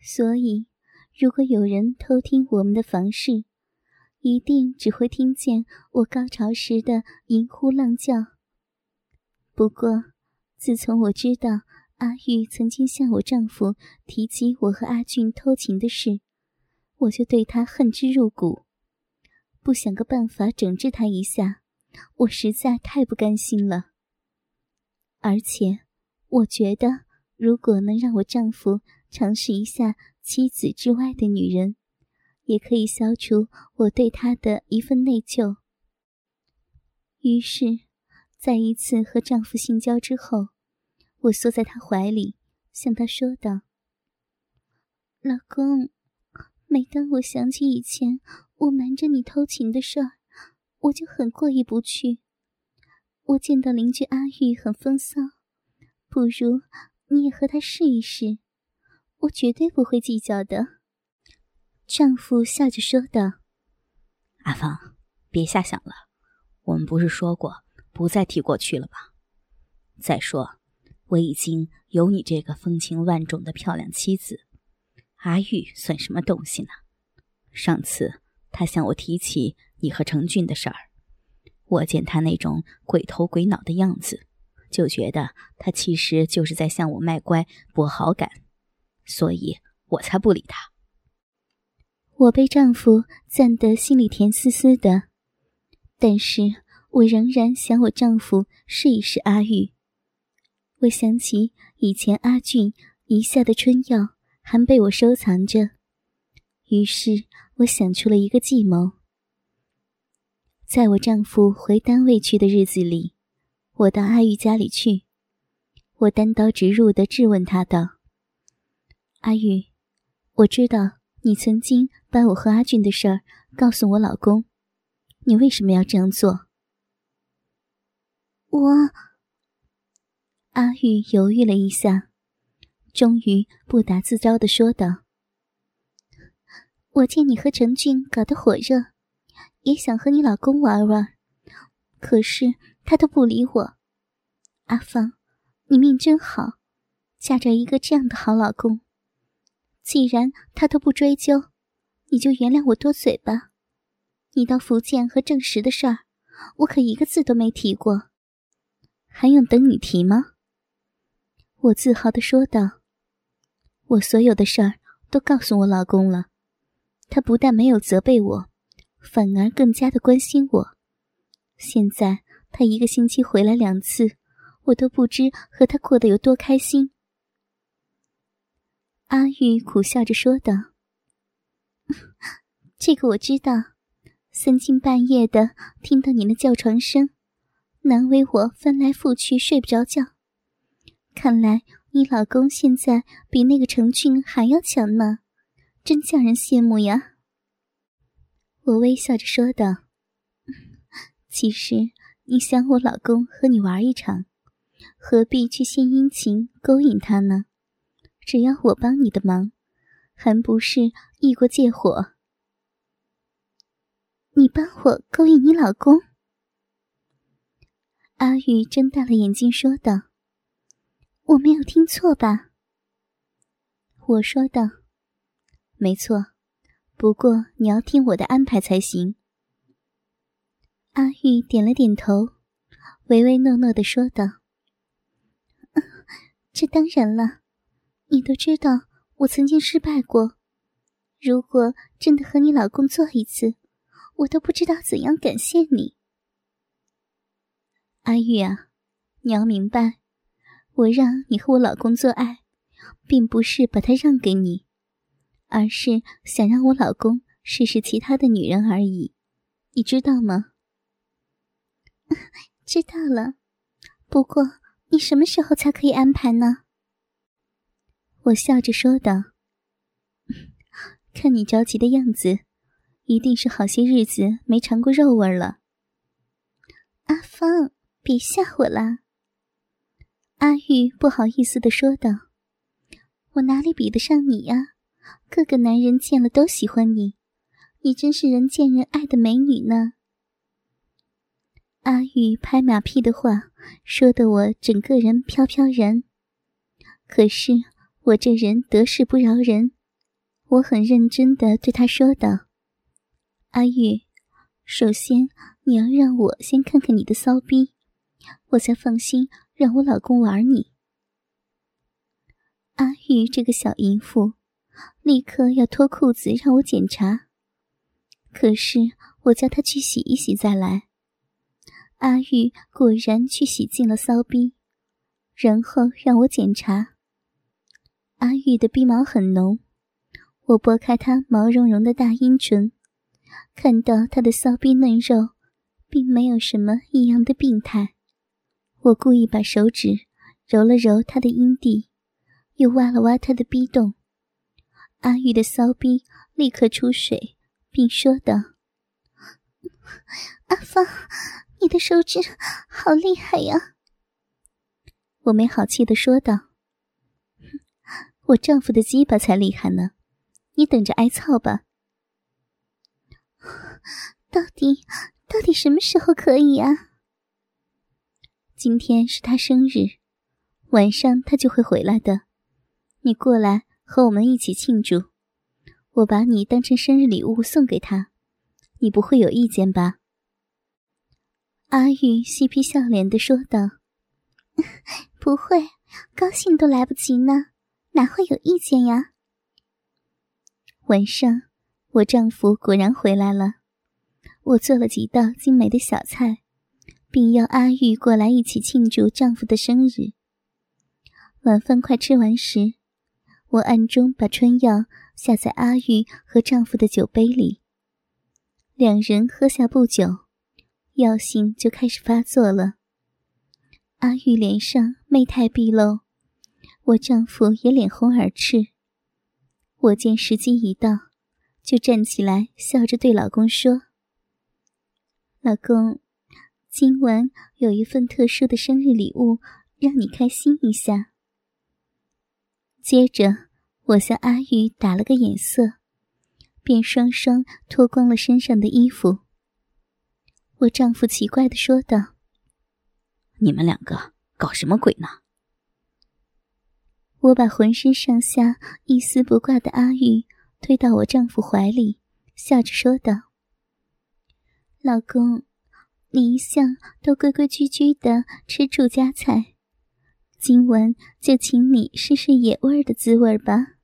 所以，如果有人偷听我们的房事，一定只会听见我高潮时的银呼浪叫。不过，自从我知道阿玉曾经向我丈夫提及我和阿俊偷情的事，我就对他恨之入骨，不想个办法整治他一下，我实在太不甘心了。而且，我觉得如果能让我丈夫尝试一下妻子之外的女人，也可以消除我对她的一份内疚。于是，在一次和丈夫性交之后，我缩在他怀里，向他说道：“老公，每当我想起以前我瞒着你偷情的事儿，我就很过意不去。我见到邻居阿玉很风骚，不如你也和他试一试，我绝对不会计较的。”丈夫笑着说道：“阿芳，别瞎想了。我们不是说过不再提过去了吗？再说，我已经有你这个风情万种的漂亮妻子，阿玉算什么东西呢？上次他向我提起你和程俊的事儿，我见他那种鬼头鬼脑的样子，就觉得他其实就是在向我卖乖博好感，所以我才不理他。”我被丈夫赞得心里甜丝丝的，但是我仍然想我丈夫试一试阿玉。我想起以前阿俊遗下的春药还被我收藏着，于是我想出了一个计谋。在我丈夫回单位去的日子里，我到阿玉家里去，我单刀直入的质问他道：“阿玉，我知道。”你曾经把我和阿俊的事儿告诉我老公，你为什么要这样做？我阿玉犹豫了一下，终于不打自招的说道：“我见你和陈俊搞得火热，也想和你老公玩玩，可是他都不理我。阿芳，你命真好，嫁着一个这样的好老公。”既然他都不追究，你就原谅我多嘴吧。你到福建和郑石的事儿，我可一个字都没提过，还用等你提吗？我自豪的说道。我所有的事儿都告诉我老公了，他不但没有责备我，反而更加的关心我。现在他一个星期回来两次，我都不知和他过得有多开心。阿玉苦笑着说道：“ 这个我知道，三更半夜的听到你的叫床声，难为我翻来覆去睡不着觉。看来你老公现在比那个程俊还要强呢，真叫人羡慕呀。”我微笑着说道：“其实你想我老公和你玩一场，何必去献殷勤勾引他呢？”只要我帮你的忙，还不是易过借火？你帮我勾引你老公？阿玉睁大了眼睛说道：“我没有听错吧？”我说道：“没错，不过你要听我的安排才行。”阿玉点了点头，唯唯诺诺的说道：“ 这当然了。”你都知道我曾经失败过，如果真的和你老公做一次，我都不知道怎样感谢你。阿玉啊，你要明白，我让你和我老公做爱，并不是把他让给你，而是想让我老公试试其他的女人而已，你知道吗？知道了，不过你什么时候才可以安排呢？我笑着说道：“看你着急的样子，一定是好些日子没尝过肉味了。”阿芳，别吓我啦。”阿玉不好意思的说道：“我哪里比得上你呀？各个男人见了都喜欢你，你真是人见人爱的美女呢。”阿玉拍马屁的话说的我整个人飘飘然，可是。我这人得势不饶人，我很认真的对他说道：“阿玉，首先你要让我先看看你的骚逼，我才放心让我老公玩你。”阿玉这个小淫妇，立刻要脱裤子让我检查。可是我叫她去洗一洗再来。阿玉果然去洗净了骚逼，然后让我检查。阿玉的鼻毛很浓，我拨开她毛茸茸的大阴唇，看到她的骚逼嫩肉，并没有什么异样的病态。我故意把手指揉了揉她的阴蒂。又挖了挖他的逼洞，阿玉的骚逼立刻出水，并说道：“阿芳，你的手指好厉害呀！”我没好气的说道：“我丈夫的鸡巴才厉害呢，你等着挨操吧。”到底到底什么时候可以呀？今天是他生日，晚上他就会回来的。你过来和我们一起庆祝，我把你当成生日礼物送给他，你不会有意见吧？阿玉嬉皮笑脸的说道：“ 不会，高兴都来不及呢，哪会有意见呀？”晚上，我丈夫果然回来了，我做了几道精美的小菜，并邀阿玉过来一起庆祝丈夫的生日。晚饭快吃完时。我暗中把春药下在阿玉和丈夫的酒杯里。两人喝下不久，药性就开始发作了。阿玉脸上媚态毕露，我丈夫也脸红耳赤。我见时机已到，就站起来，笑着对老公说：“老公，今晚有一份特殊的生日礼物，让你开心一下。”接着，我向阿玉打了个眼色，便双双脱光了身上的衣服。我丈夫奇怪的说道：“你们两个搞什么鬼呢？”我把浑身上下一丝不挂的阿玉推到我丈夫怀里，笑着说道：“老公，你一向都规规矩矩的吃住家菜。”今晚就请你试试野味的滋味吧。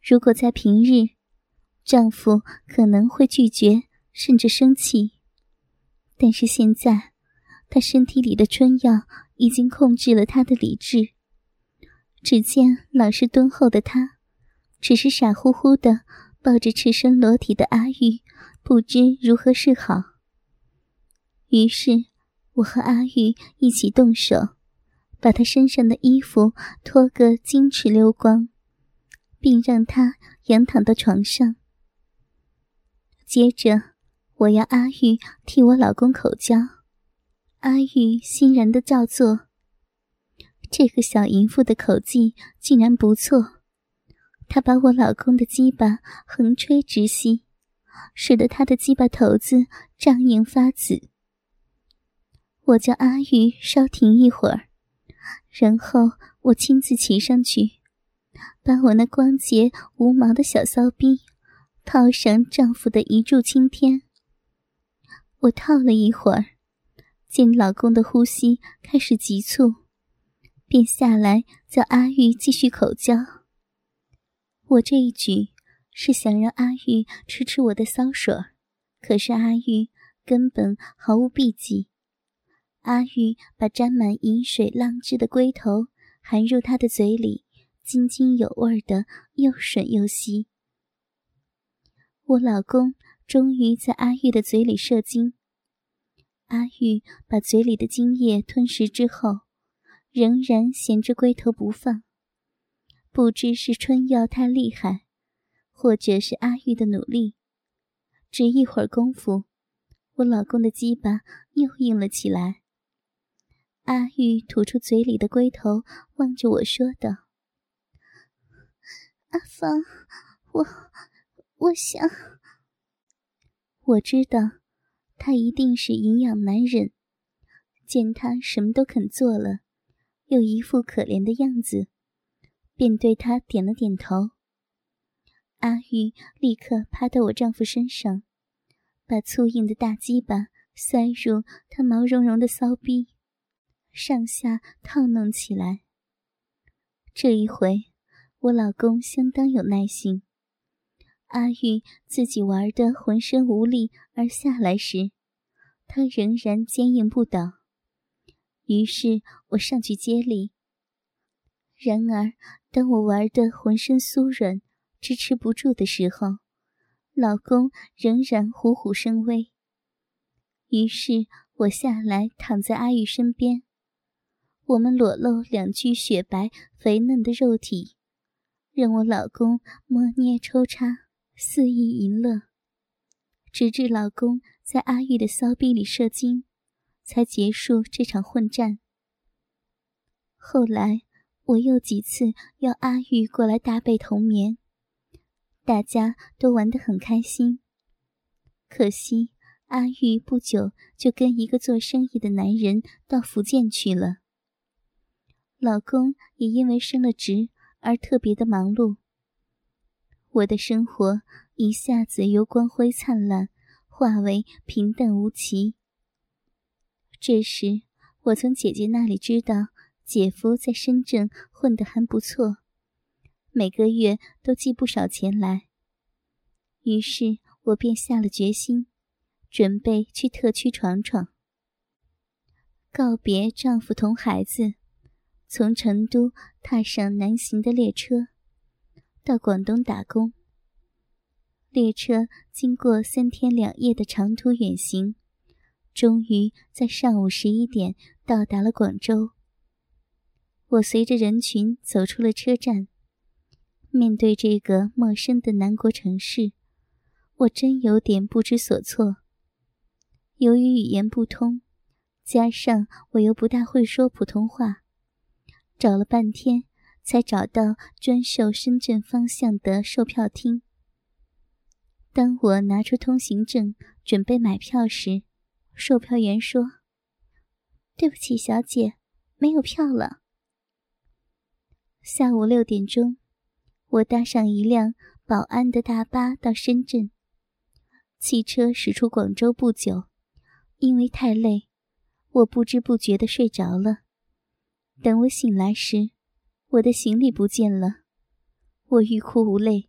如果在平日，丈夫可能会拒绝甚至生气，但是现在，他身体里的春药已经控制了他的理智。只见老实敦厚的他，只是傻乎乎的抱着赤身裸体的阿玉，不知如何是好。于是，我和阿玉一起动手。把他身上的衣服脱个金翅溜光，并让他仰躺到床上。接着，我要阿玉替我老公口交，阿玉欣然的照做。这个小淫妇的口技竟然不错，她把我老公的鸡巴横吹直吸，使得他的鸡巴头子胀硬发紫。我叫阿玉稍停一会儿。然后我亲自骑上去，把我那光洁无毛的小骚逼套上丈夫的一柱擎天。我套了一会儿，见老公的呼吸开始急促，便下来叫阿玉继续口交。我这一举是想让阿玉吃吃我的骚水，可是阿玉根本毫无避忌。阿玉把沾满饮水浪汁的龟头含入他的嘴里，津津有味的又吮又吸。我老公终于在阿玉的嘴里射精。阿玉把嘴里的精液吞食之后，仍然衔着龟头不放。不知是春药太厉害，或者是阿玉的努力，只一会儿功夫，我老公的鸡巴又硬了起来。阿玉吐出嘴里的龟头，望着我说道：“阿芳，我我想，我知道他一定是营养难忍，见他什么都肯做了，又一副可怜的样子，便对他点了点头，阿玉立刻趴到我丈夫身上，把粗硬的大鸡巴塞入他毛茸茸的骚逼，上下套弄起来。这一回，我老公相当有耐心。阿玉自己玩得浑身无力而下来时，他仍然坚硬不倒。于是我上去接力。然而，当我玩得浑身酥软、支持不住的时候，老公仍然虎虎生威。于是我下来躺在阿玉身边。我们裸露两具雪白肥嫩的肉体，任我老公摸捏抽插，肆意淫乐，直至老公在阿玉的骚逼里射精，才结束这场混战。后来我又几次要阿玉过来搭被同眠，大家都玩得很开心。可惜阿玉不久就跟一个做生意的男人到福建去了。老公也因为升了职而特别的忙碌，我的生活一下子由光辉灿烂化为平淡无奇。这时，我从姐姐那里知道姐夫在深圳混得还不错，每个月都寄不少钱来。于是我便下了决心，准备去特区闯闯，告别丈夫同孩子。从成都踏上南行的列车，到广东打工。列车经过三天两夜的长途远行，终于在上午十一点到达了广州。我随着人群走出了车站，面对这个陌生的南国城市，我真有点不知所措。由于语言不通，加上我又不大会说普通话。找了半天，才找到专售深圳方向的售票厅。当我拿出通行证准备买票时，售票员说：“对不起，小姐，没有票了。”下午六点钟，我搭上一辆保安的大巴到深圳。汽车驶出广州不久，因为太累，我不知不觉的睡着了。等我醒来时，我的行李不见了，我欲哭无泪。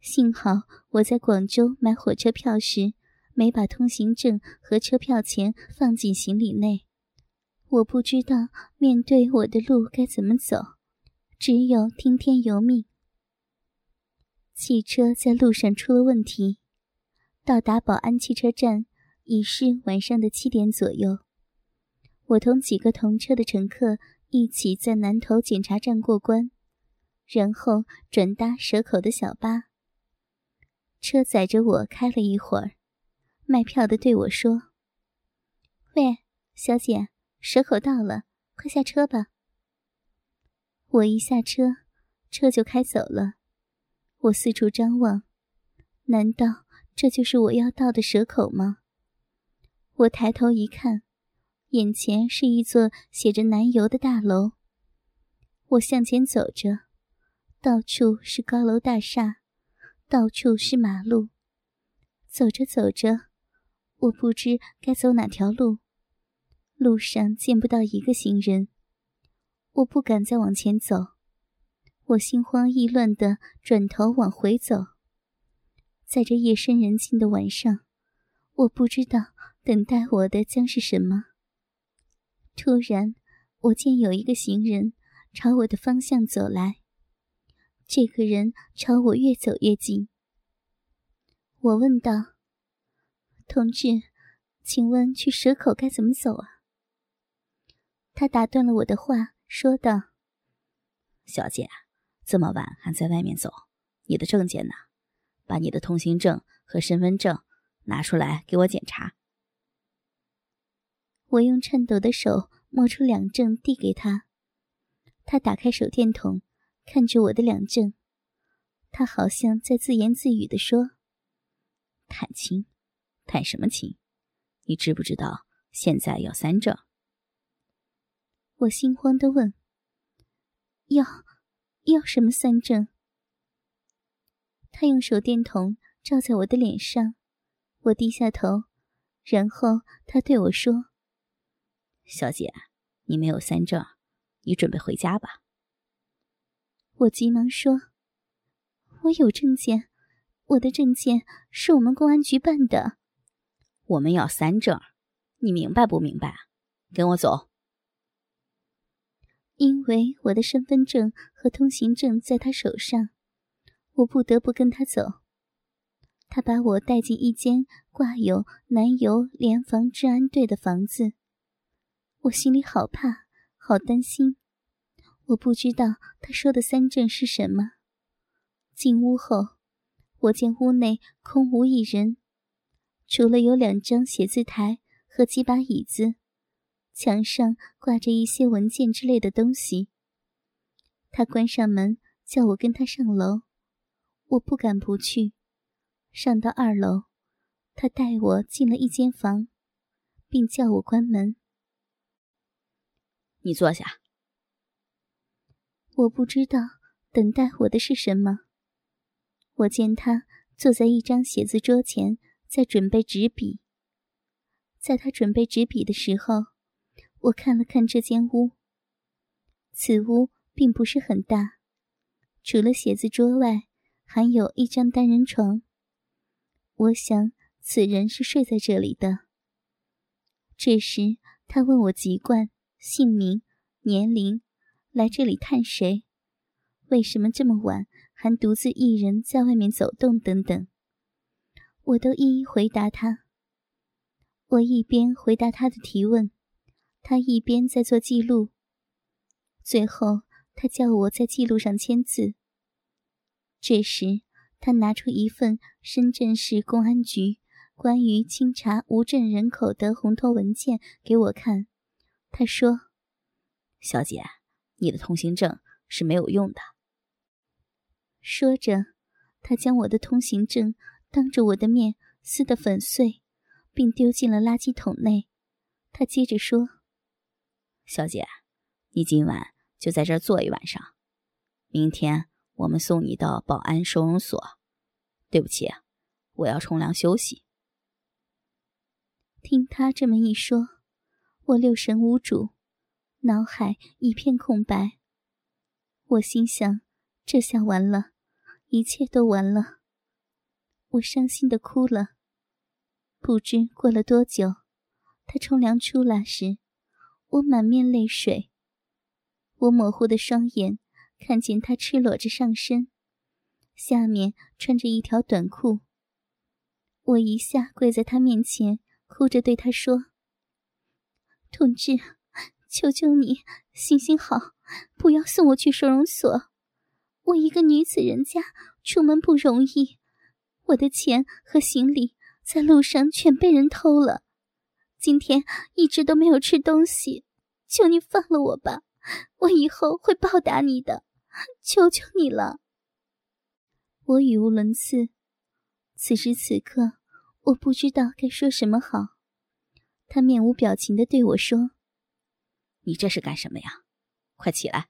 幸好我在广州买火车票时，没把通行证和车票钱放进行李内。我不知道面对我的路该怎么走，只有听天由命。汽车在路上出了问题，到达宝安汽车站已是晚上的七点左右。我同几个同车的乘客。一起在南头检查站过关，然后转搭蛇口的小巴。车载着我开了一会儿，卖票的对我说：“喂，小姐，蛇口到了，快下车吧。”我一下车，车就开走了。我四处张望，难道这就是我要到的蛇口吗？我抬头一看。眼前是一座写着“南油”的大楼。我向前走着，到处是高楼大厦，到处是马路。走着走着，我不知该走哪条路，路上见不到一个行人。我不敢再往前走，我心慌意乱地转头往回走。在这夜深人静的晚上，我不知道等待我的将是什么。突然，我见有一个行人朝我的方向走来。这个人朝我越走越近。我问道：“同志，请问去蛇口该怎么走啊？”他打断了我的话，说道：“小姐，这么晚还在外面走，你的证件呢？把你的通行证和身份证拿出来给我检查。”我用颤抖的手摸出两证递给他，他打开手电筒，看着我的两证，他好像在自言自语地说：“探亲，谈什么情？你知不知道现在要三证？”我心慌的问：“要要什么三证？”他用手电筒照在我的脸上，我低下头，然后他对我说：“小姐，你没有三证，你准备回家吧。”我急忙说：“我有证件，我的证件是我们公安局办的。我们要三证，你明白不明白？跟我走。”因为我的身份证和通行证在他手上。我不得不跟他走。他把我带进一间挂有南邮联防治安队的房子，我心里好怕，好担心。我不知道他说的三证是什么。进屋后，我见屋内空无一人，除了有两张写字台和几把椅子，墙上挂着一些文件之类的东西。他关上门，叫我跟他上楼。我不敢不去，上到二楼，他带我进了一间房，并叫我关门。你坐下。我不知道等待我的是什么。我见他坐在一张写字桌前，在准备纸笔。在他准备纸笔的时候，我看了看这间屋。此屋并不是很大，除了写字桌外。还有一张单人床，我想此人是睡在这里的。这时，他问我籍贯、姓名、年龄，来这里看谁，为什么这么晚还独自一人在外面走动等等，我都一一回答他。我一边回答他的提问，他一边在做记录。最后，他叫我在记录上签字。这时，他拿出一份深圳市公安局关于清查无证人口的红头文件给我看。他说：“小姐，你的通行证是没有用的。”说着，他将我的通行证当着我的面撕得粉碎，并丢进了垃圾桶内。他接着说：“小姐，你今晚就在这儿坐一晚上，明天。”我们送你到保安收容所。对不起，我要冲凉休息。听他这么一说，我六神无主，脑海一片空白。我心想：这下完了，一切都完了。我伤心的哭了。不知过了多久，他冲凉出来时，我满面泪水。我模糊的双眼。看见他赤裸着上身，下面穿着一条短裤。我一下跪在他面前，哭着对他说：“同志，求求你，行行好，不要送我去收容所。我一个女子人家，出门不容易，我的钱和行李在路上全被人偷了，今天一直都没有吃东西，求你放了我吧，我以后会报答你的。”求求你了！我语无伦次。此时此刻，我不知道该说什么好。他面无表情的对我说：“你这是干什么呀？快起来！”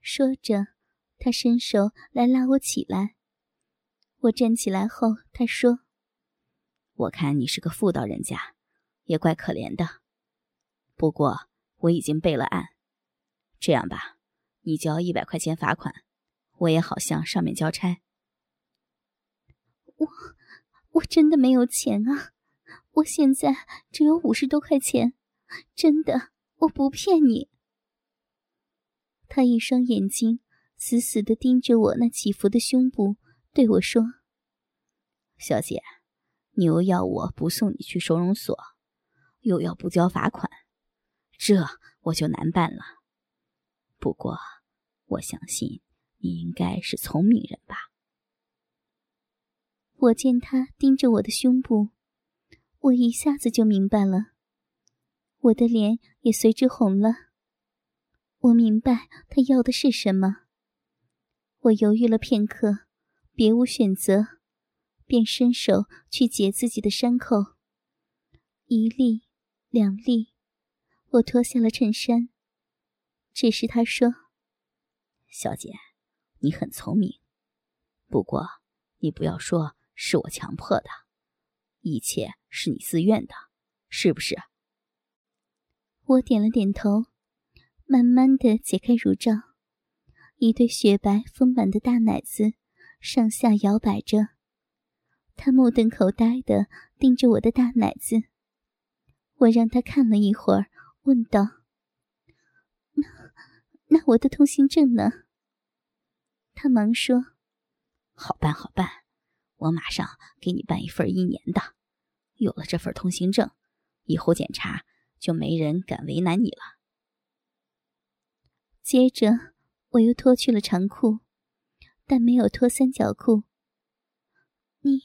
说着，他伸手来拉我起来。我站起来后，他说：“我看你是个妇道人家，也怪可怜的。不过我已经备了案，这样吧。”你交一百块钱罚款，我也好向上面交差。我我真的没有钱啊！我现在只有五十多块钱，真的，我不骗你。他一双眼睛死死的盯着我那起伏的胸部，对我说：“小姐，你又要我不送你去收容所，又要不交罚款，这我就难办了。”不过，我相信你应该是聪明人吧。我见他盯着我的胸部，我一下子就明白了，我的脸也随之红了。我明白他要的是什么。我犹豫了片刻，别无选择，便伸手去解自己的伤口。一粒，两粒，我脱下了衬衫。这时他说：“小姐，你很聪明，不过你不要说是我强迫的，一切是你自愿的，是不是？我点了点头，慢慢的解开乳罩，一对雪白丰满的大奶子上下摇摆着。他目瞪口呆的盯着我的大奶子，我让他看了一会儿，问道：“那那我的通行证呢？”他忙说：“好办，好办，我马上给你办一份一年的。有了这份通行证，以后检查。”就没人敢为难你了。接着，我又脱去了长裤，但没有脱三角裤。你，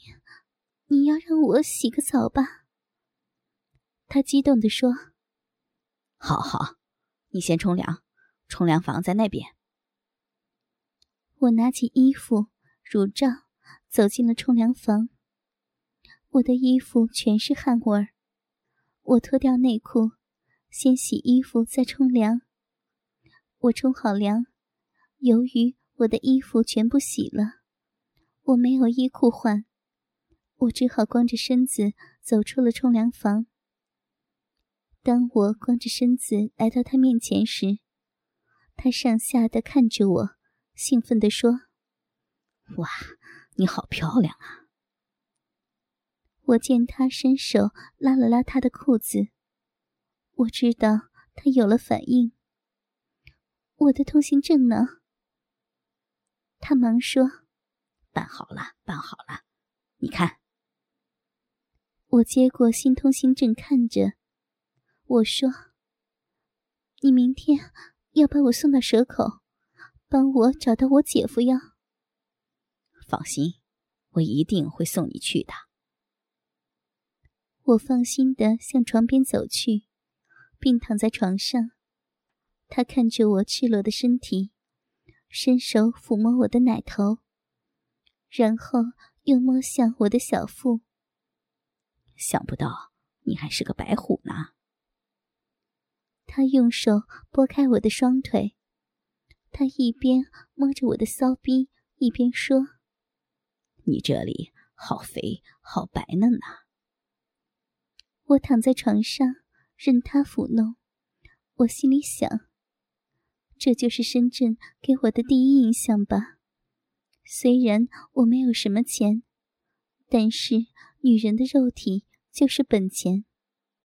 你要让我洗个澡吧？他激动地说：“好好，你先冲凉，冲凉房在那边。”我拿起衣服、乳罩，走进了冲凉房。我的衣服全是汗味儿。我脱掉内裤，先洗衣服，再冲凉。我冲好凉，由于我的衣服全部洗了，我没有衣裤换，我只好光着身子走出了冲凉房。当我光着身子来到他面前时，他上下的看着我，兴奋地说：“哇，你好漂亮啊！”我见他伸手拉了拉他的裤子，我知道他有了反应。我的通行证呢？他忙说：“办好了，办好了，你看。”我接过新通行证，看着我说：“你明天要把我送到蛇口，帮我找到我姐夫呀。”放心，我一定会送你去的。我放心的向床边走去，并躺在床上。他看着我赤裸的身体，伸手抚摸我的奶头，然后又摸向我的小腹。想不到你还是个白虎呢。他用手拨开我的双腿，他一边摸着我的骚逼，一边说：“你这里好肥，好白嫩呐。”我躺在床上，任他抚弄。我心里想：这就是深圳给我的第一印象吧。虽然我没有什么钱，但是女人的肉体就是本钱。